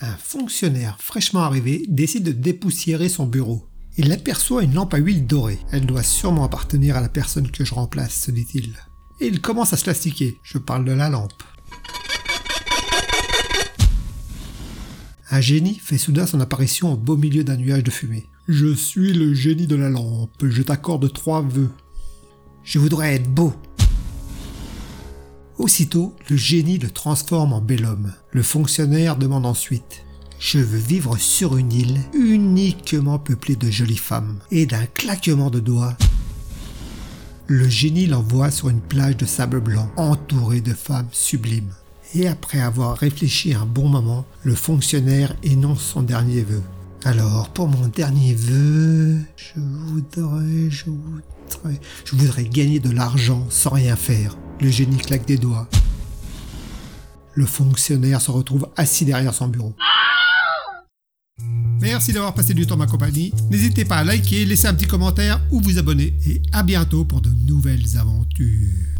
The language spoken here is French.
Un fonctionnaire fraîchement arrivé décide de dépoussiérer son bureau. Il aperçoit une lampe à huile dorée. Elle doit sûrement appartenir à la personne que je remplace, se dit-il. Et il commence à se plastiquer. Je parle de la lampe. Un génie fait soudain son apparition au beau milieu d'un nuage de fumée. Je suis le génie de la lampe, je t'accorde trois vœux. Je voudrais être beau. Aussitôt, le génie le transforme en bel homme. Le fonctionnaire demande ensuite Je veux vivre sur une île uniquement peuplée de jolies femmes. Et d'un claquement de doigts, le génie l'envoie sur une plage de sable blanc entourée de femmes sublimes. Et après avoir réfléchi un bon moment, le fonctionnaire énonce son dernier vœu. Alors, pour mon dernier vœu, je voudrais, je je voudrais gagner de l'argent sans rien faire. Le génie claque des doigts. Le fonctionnaire se retrouve assis derrière son bureau. Merci d'avoir passé du temps ma compagnie. N'hésitez pas à liker, laisser un petit commentaire ou vous abonner. Et à bientôt pour de nouvelles aventures.